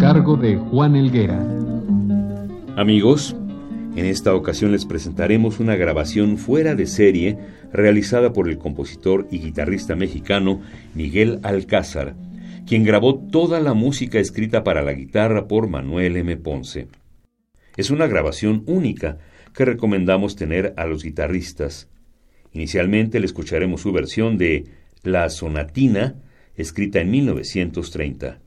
Cargo de Juan Elguera. Amigos, en esta ocasión les presentaremos una grabación fuera de serie realizada por el compositor y guitarrista mexicano Miguel Alcázar, quien grabó toda la música escrita para la guitarra por Manuel M. Ponce. Es una grabación única que recomendamos tener a los guitarristas. Inicialmente le escucharemos su versión de La Sonatina, escrita en 1930.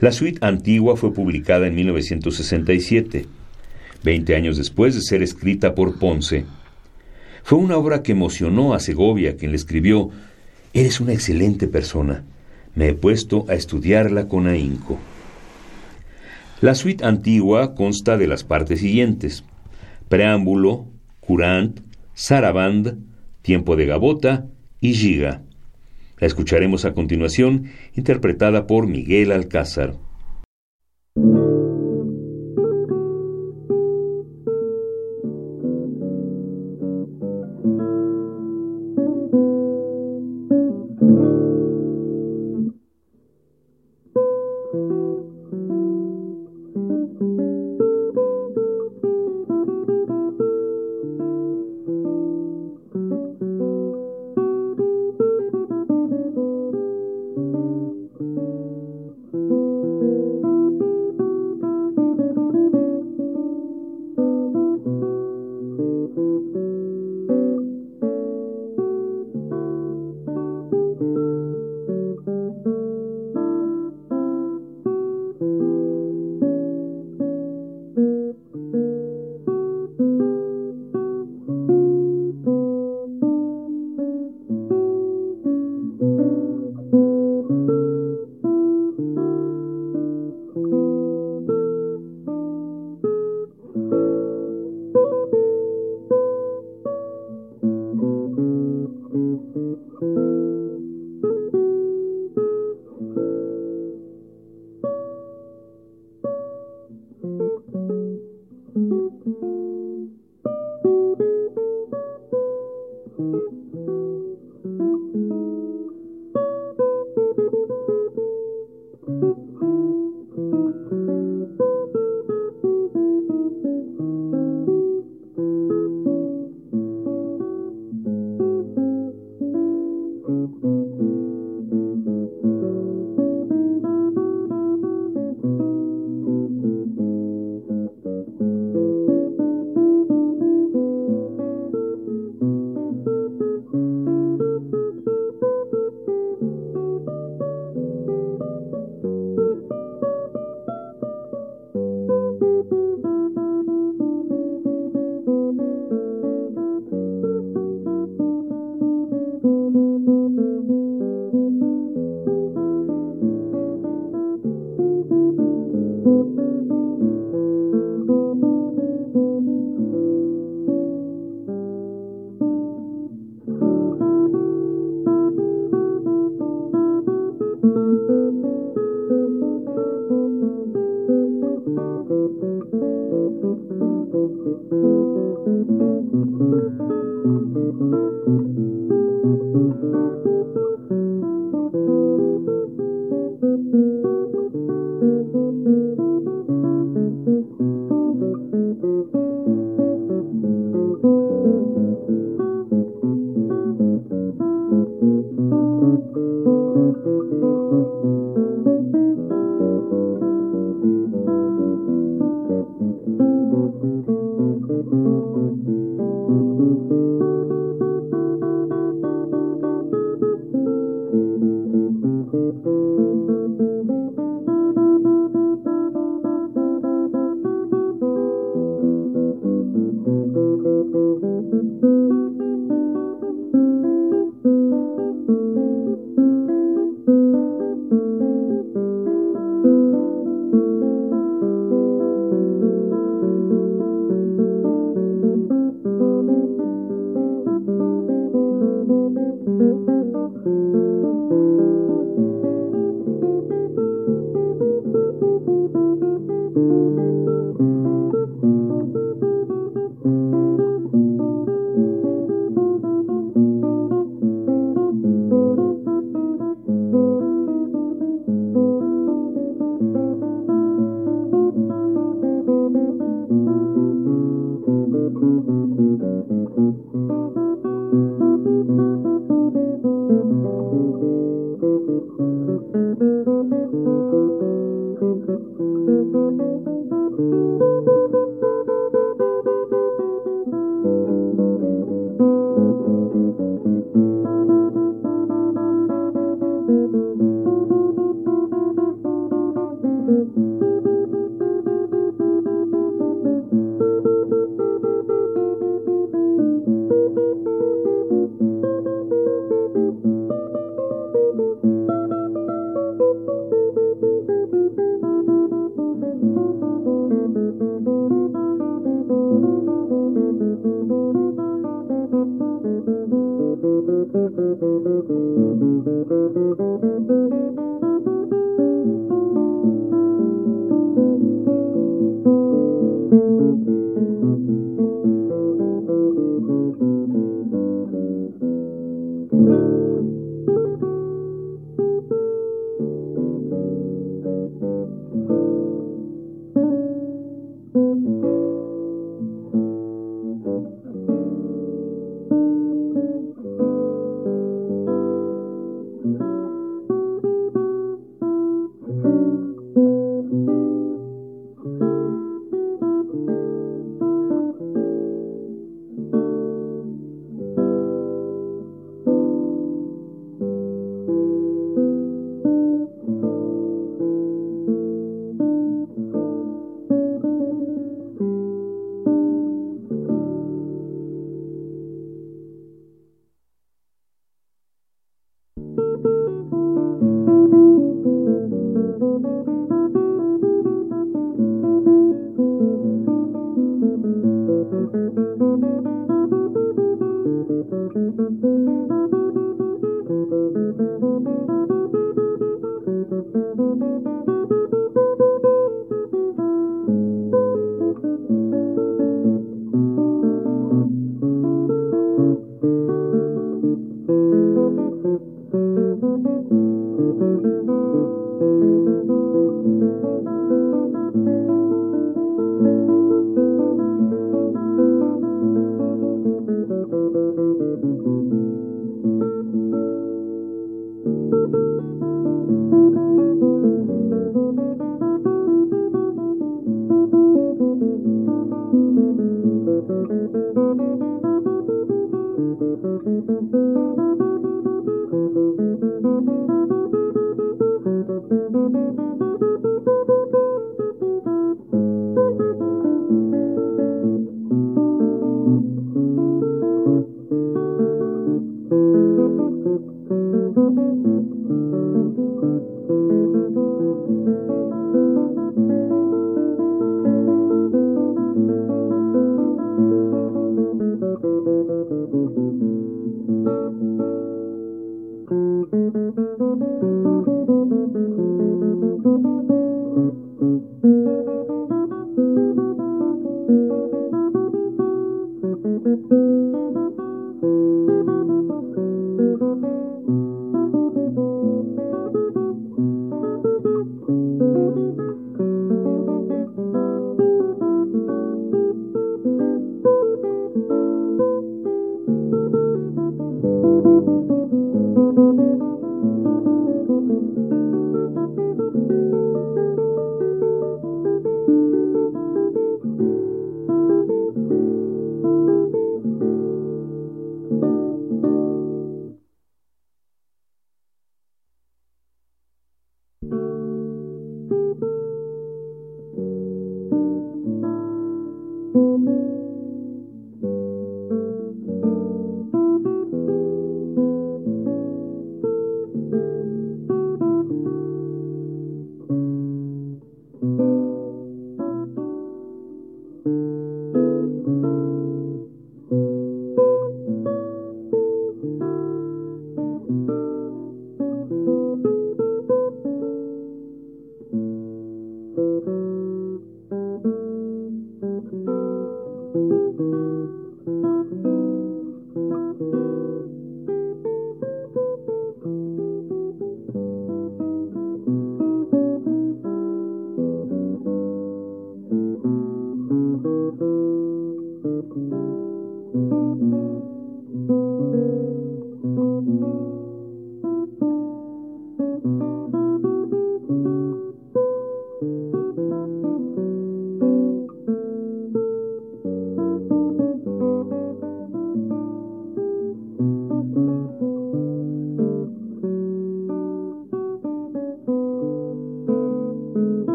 La suite antigua fue publicada en 1967, 20 años después de ser escrita por Ponce. Fue una obra que emocionó a Segovia, quien le escribió, Eres una excelente persona. Me he puesto a estudiarla con ahínco. La suite antigua consta de las partes siguientes: preámbulo, curant, saraband, tiempo de gabota y giga. La escucharemos a continuación, interpretada por Miguel Alcázar.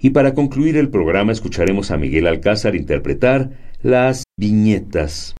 Y para concluir el programa escucharemos a Miguel Alcázar interpretar las viñetas.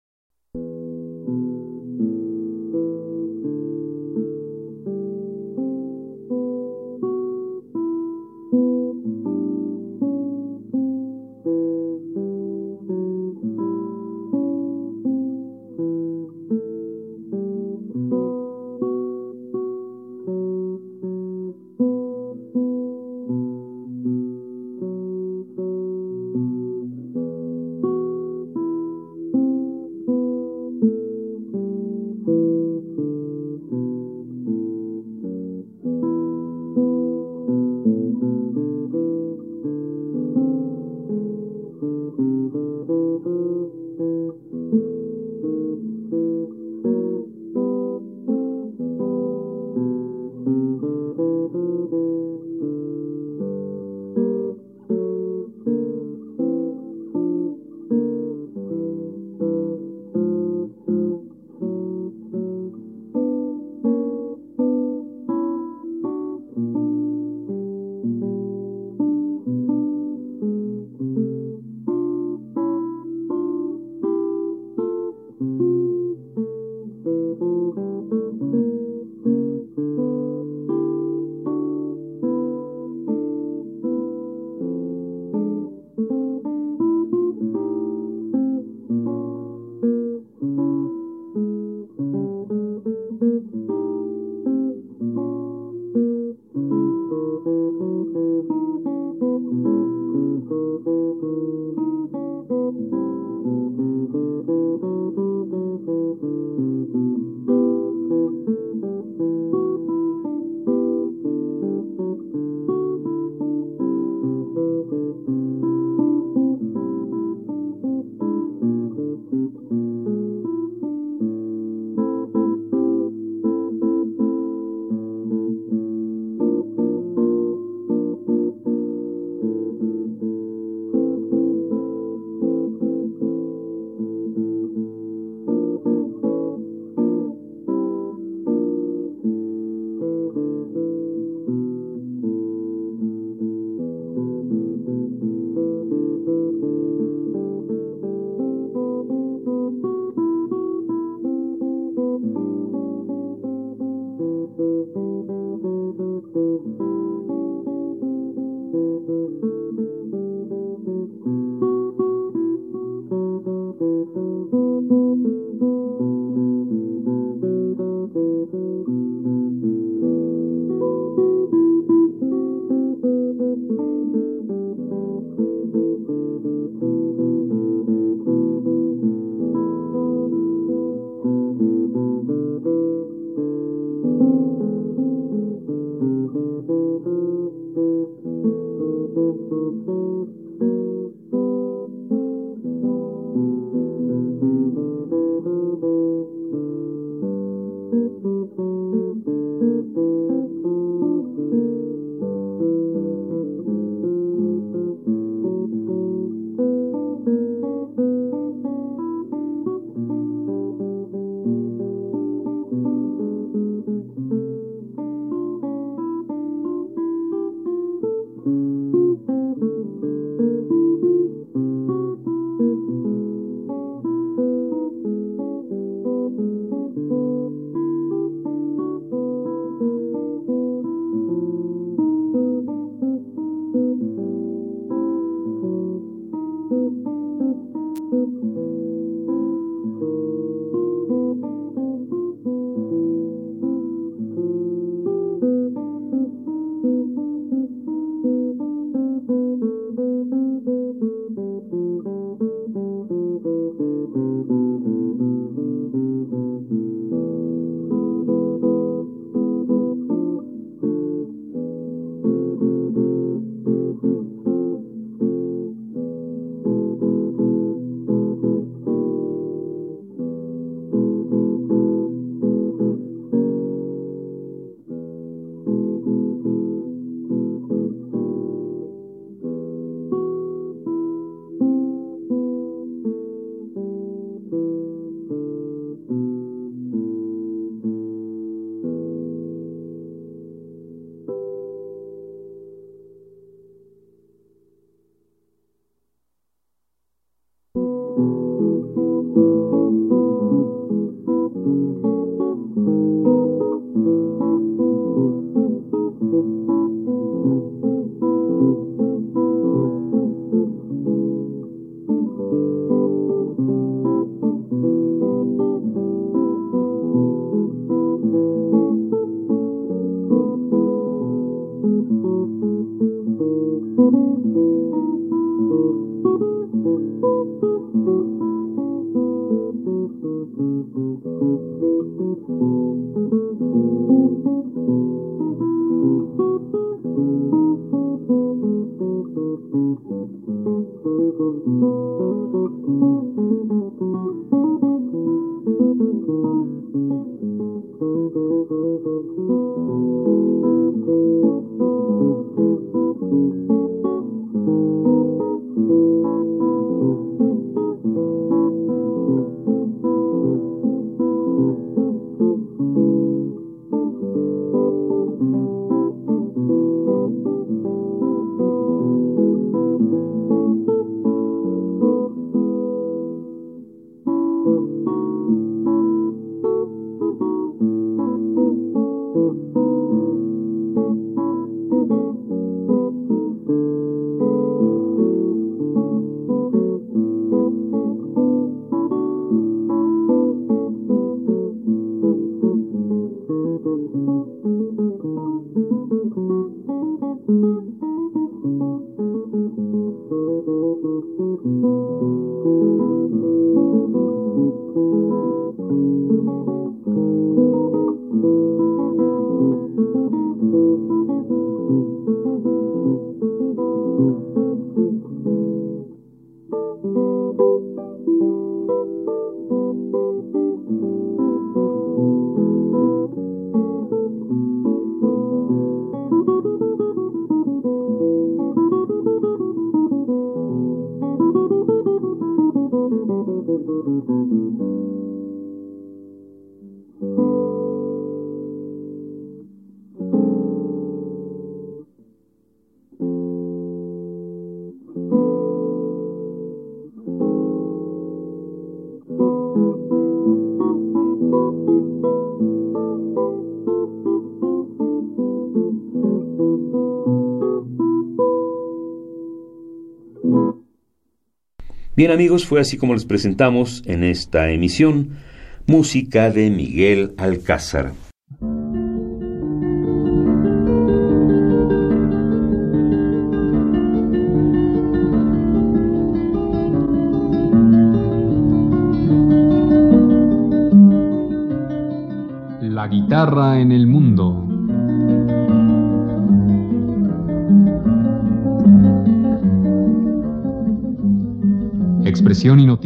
Bien amigos, fue así como les presentamos en esta emisión música de Miguel Alcázar.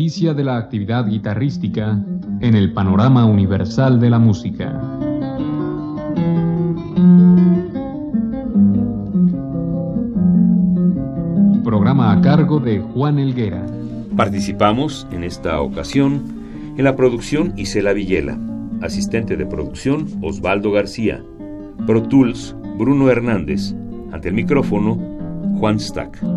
Noticia de la actividad guitarrística en el panorama universal de la música. Programa a cargo de Juan Elguera. Participamos en esta ocasión en la producción Isela Villela, asistente de producción Osvaldo García, Pro Tools Bruno Hernández, ante el micrófono Juan Stack.